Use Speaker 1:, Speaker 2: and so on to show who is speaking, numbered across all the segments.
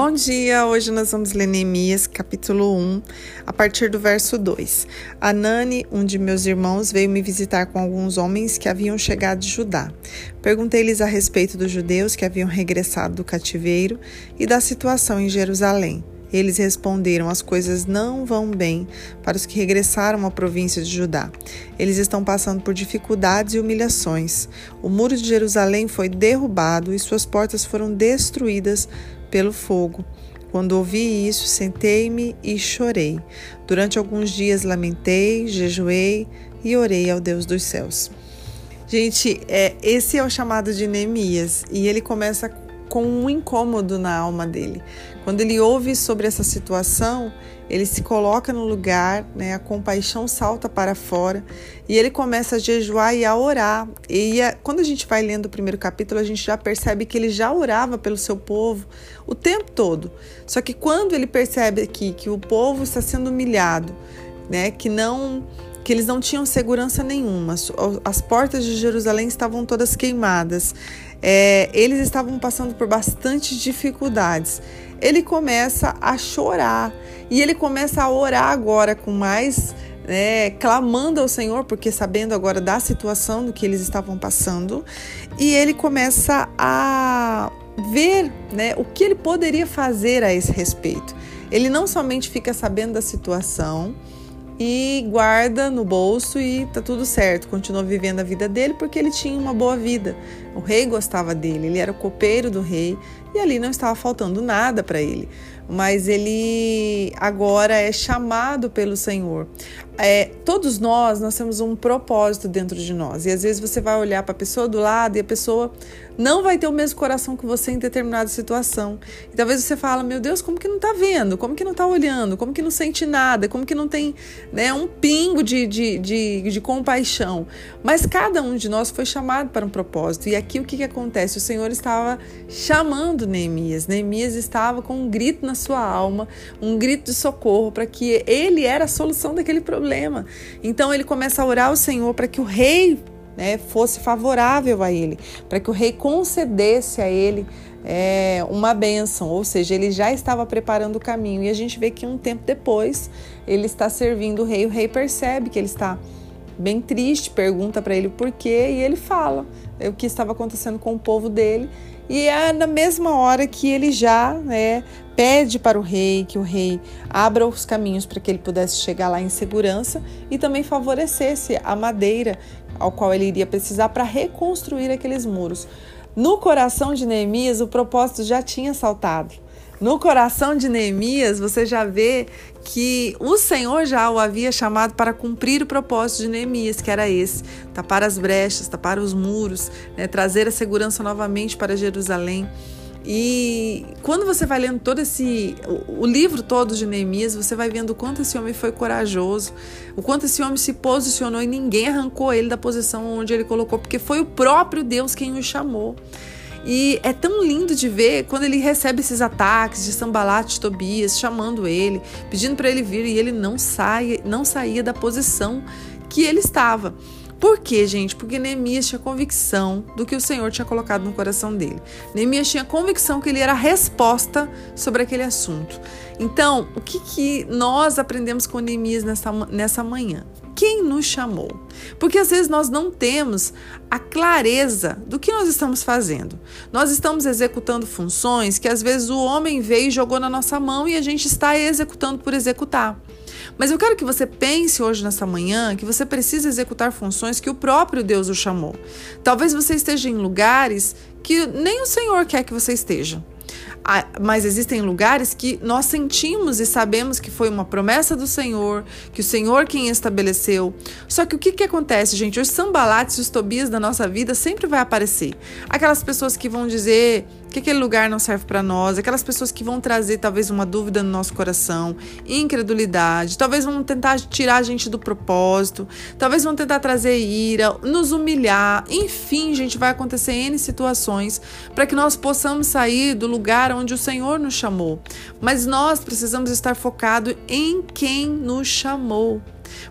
Speaker 1: Bom dia, hoje nós vamos ler Neemias, capítulo 1, a partir do verso 2. Anani, um de meus irmãos, veio me visitar com alguns homens que haviam chegado de Judá. Perguntei-lhes a respeito dos judeus que haviam regressado do cativeiro e da situação em Jerusalém. Eles responderam: As coisas não vão bem para os que regressaram à província de Judá. Eles estão passando por dificuldades e humilhações. O muro de Jerusalém foi derrubado e suas portas foram destruídas pelo fogo. Quando ouvi isso, sentei-me e chorei. Durante alguns dias lamentei, jejuei e orei ao Deus dos céus. Gente, é, esse é o chamado de Neemias e ele começa com um incômodo na alma dele. Quando ele ouve sobre essa situação, ele se coloca no lugar, né, a compaixão salta para fora e ele começa a jejuar e a orar. E a, quando a gente vai lendo o primeiro capítulo, a gente já percebe que ele já orava pelo seu povo o tempo todo. Só que quando ele percebe aqui que o povo está sendo humilhado, né, que não que eles não tinham segurança nenhuma, as portas de Jerusalém estavam todas queimadas, é, eles estavam passando por bastante dificuldades. Ele começa a chorar e ele começa a orar agora com mais, né, clamando ao Senhor, porque sabendo agora da situação do que eles estavam passando, e ele começa a ver né, o que ele poderia fazer a esse respeito. Ele não somente fica sabendo da situação, e guarda no bolso e tá tudo certo. Continua vivendo a vida dele porque ele tinha uma boa vida. O rei gostava dele, ele era o copeiro do rei e ali não estava faltando nada para ele. Mas ele agora é chamado pelo Senhor. É, todos nós, nós temos um propósito dentro de nós. E às vezes você vai olhar para a pessoa do lado e a pessoa não vai ter o mesmo coração que você em determinada situação. E talvez você fala, meu Deus, como que não está vendo? Como que não está olhando? Como que não sente nada? Como que não tem né, um pingo de, de, de, de compaixão? Mas cada um de nós foi chamado para um propósito. E aqui o que, que acontece? O Senhor estava chamando Neemias. Neemias estava com um grito na sua alma, um grito de socorro para que ele era a solução daquele problema. Então ele começa a orar ao Senhor para que o rei né, fosse favorável a ele, para que o rei concedesse a ele é, uma bênção, ou seja, ele já estava preparando o caminho. E a gente vê que um tempo depois ele está servindo o rei, o rei percebe que ele está bem triste, pergunta para ele o porquê e ele fala o que estava acontecendo com o povo dele. E é na mesma hora que ele já né, pede para o rei que o rei abra os caminhos para que ele pudesse chegar lá em segurança e também favorecesse a madeira ao qual ele iria precisar para reconstruir aqueles muros. No coração de Neemias, o propósito já tinha saltado. No coração de Neemias, você já vê que o Senhor já o havia chamado para cumprir o propósito de Neemias, que era esse: tapar as brechas, tapar os muros, né, trazer a segurança novamente para Jerusalém. E quando você vai lendo todo esse o, livro todo de Neemias, você vai vendo o quanto esse homem foi corajoso, o quanto esse homem se posicionou e ninguém arrancou ele da posição onde ele colocou, porque foi o próprio Deus quem o chamou. E é tão lindo de ver quando ele recebe esses ataques de Sambalat Tobias, chamando ele, pedindo para ele vir e ele não sai, não saía da posição que ele estava. Por quê, gente? Porque Neemias tinha convicção do que o Senhor tinha colocado no coração dele. Neemias tinha convicção que ele era a resposta sobre aquele assunto. Então, o que, que nós aprendemos com Neemias nessa, nessa manhã? Quem nos chamou? Porque às vezes nós não temos a clareza do que nós estamos fazendo. Nós estamos executando funções que às vezes o homem veio e jogou na nossa mão e a gente está executando por executar. Mas eu quero que você pense hoje nessa manhã que você precisa executar funções que o próprio Deus o chamou. Talvez você esteja em lugares que nem o Senhor quer que você esteja. Ah, mas existem lugares que nós sentimos e sabemos que foi uma promessa do Senhor, que o Senhor quem estabeleceu. Só que o que, que acontece, gente? Os sambalates e os tobias da nossa vida sempre vai aparecer. Aquelas pessoas que vão dizer que aquele lugar não serve para nós, aquelas pessoas que vão trazer talvez uma dúvida no nosso coração, incredulidade, talvez vão tentar tirar a gente do propósito, talvez vão tentar trazer ira, nos humilhar, enfim, gente, vai acontecer N situações para que nós possamos sair do lugar onde o Senhor nos chamou. Mas nós precisamos estar focado em quem nos chamou.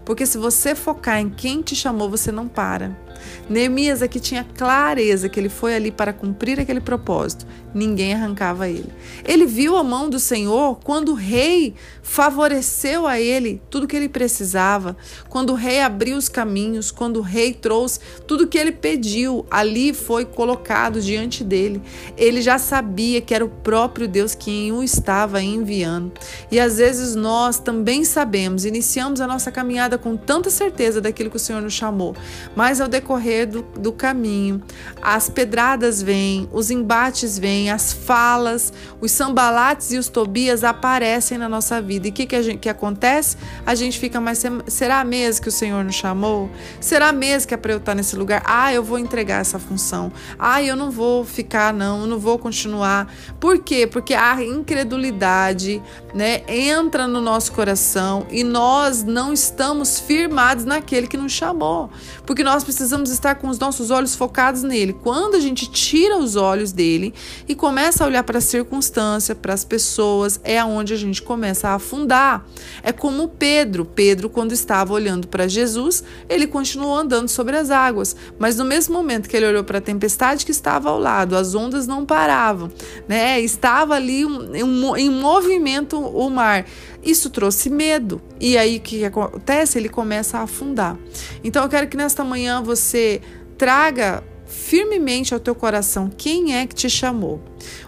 Speaker 1: Porque se você focar em quem te chamou, você não para. Neemias aqui tinha clareza que ele foi ali para cumprir aquele propósito. Ninguém arrancava ele. Ele viu a mão do Senhor quando o rei favoreceu a ele tudo que ele precisava, quando o rei abriu os caminhos, quando o rei trouxe tudo que ele pediu, ali foi colocado diante dele. Ele já sabia que era o próprio Deus quem o estava enviando. E às vezes nós também sabemos, iniciamos a nossa caminhada com tanta certeza daquilo que o Senhor nos chamou, mas ao decorrer do, do caminho, as pedradas vêm, os embates vêm, as falas, os sambalates e os tobias aparecem na nossa vida. E o que, que, que acontece? A gente fica, mas será mesmo que o Senhor nos chamou? Será mesmo que é para eu estar nesse lugar? Ah, eu vou entregar essa função. Ah, eu não vou ficar, não, eu não vou continuar. Por quê? Porque a incredulidade né, entra no nosso coração e nós não estamos firmados naquele que nos chamou. Porque nós precisamos estar com os nossos olhos focados nele. Quando a gente tira os olhos dele e começa a olhar para a circunstância, para as pessoas, é aonde a gente começa a afundar. É como Pedro. Pedro, quando estava olhando para Jesus, ele continuou andando sobre as águas. Mas no mesmo momento que ele olhou para a tempestade que estava ao lado, as ondas não paravam, né? Estava ali um, um, em movimento o mar. Isso trouxe medo. E aí o que acontece? Ele começa a afundar. Então eu quero que nesta manhã você traga firmemente ao teu coração quem é que te chamou.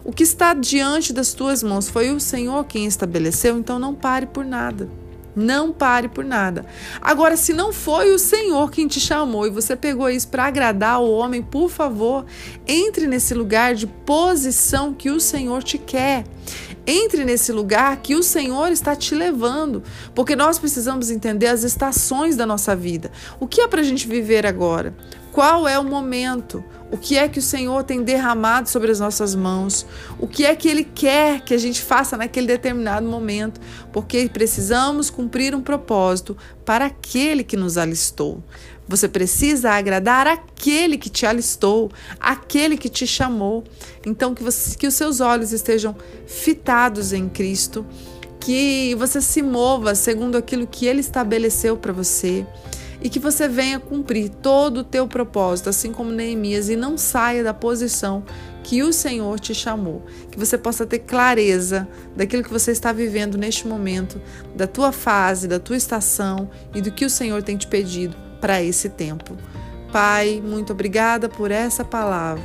Speaker 1: O que está diante das tuas mãos foi o Senhor quem estabeleceu, então não pare por nada. Não pare por nada. Agora, se não foi o Senhor quem te chamou e você pegou isso para agradar o homem, por favor, entre nesse lugar de posição que o Senhor te quer. Entre nesse lugar que o Senhor está te levando, porque nós precisamos entender as estações da nossa vida. O que é para a gente viver agora? Qual é o momento? O que é que o Senhor tem derramado sobre as nossas mãos? O que é que Ele quer que a gente faça naquele determinado momento? Porque precisamos cumprir um propósito para aquele que nos alistou. Você precisa agradar aquele que te alistou, aquele que te chamou. Então, que, você, que os seus olhos estejam fitados em Cristo, que você se mova segundo aquilo que Ele estabeleceu para você e que você venha cumprir todo o teu propósito, assim como Neemias, e não saia da posição que o Senhor te chamou. Que você possa ter clareza daquilo que você está vivendo neste momento, da tua fase, da tua estação e do que o Senhor tem te pedido para esse tempo. Pai, muito obrigada por essa palavra.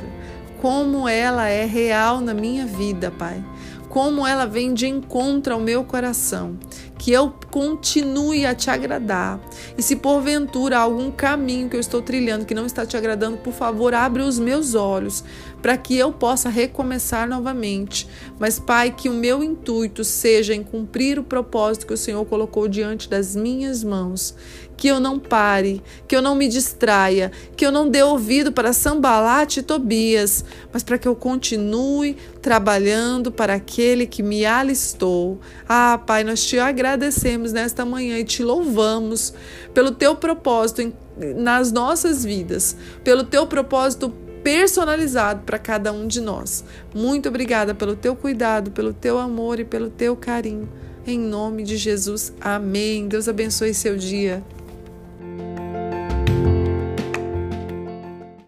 Speaker 1: Como ela é real na minha vida, Pai. Como ela vem de encontro ao meu coração que eu continue a te agradar. E se porventura algum caminho que eu estou trilhando que não está te agradando, por favor, abre os meus olhos para que eu possa recomeçar novamente. Mas, Pai, que o meu intuito seja em cumprir o propósito que o Senhor colocou diante das minhas mãos. Que eu não pare, que eu não me distraia, que eu não dê ouvido para Sambalate e Tobias, mas para que eu continue trabalhando para aquele que me alistou. Ah, Pai, nós te agradecemos nesta manhã e te louvamos pelo teu propósito nas nossas vidas, pelo teu propósito personalizado para cada um de nós. Muito obrigada pelo teu cuidado, pelo teu amor e pelo teu carinho. Em nome de Jesus, amém. Deus abençoe seu dia.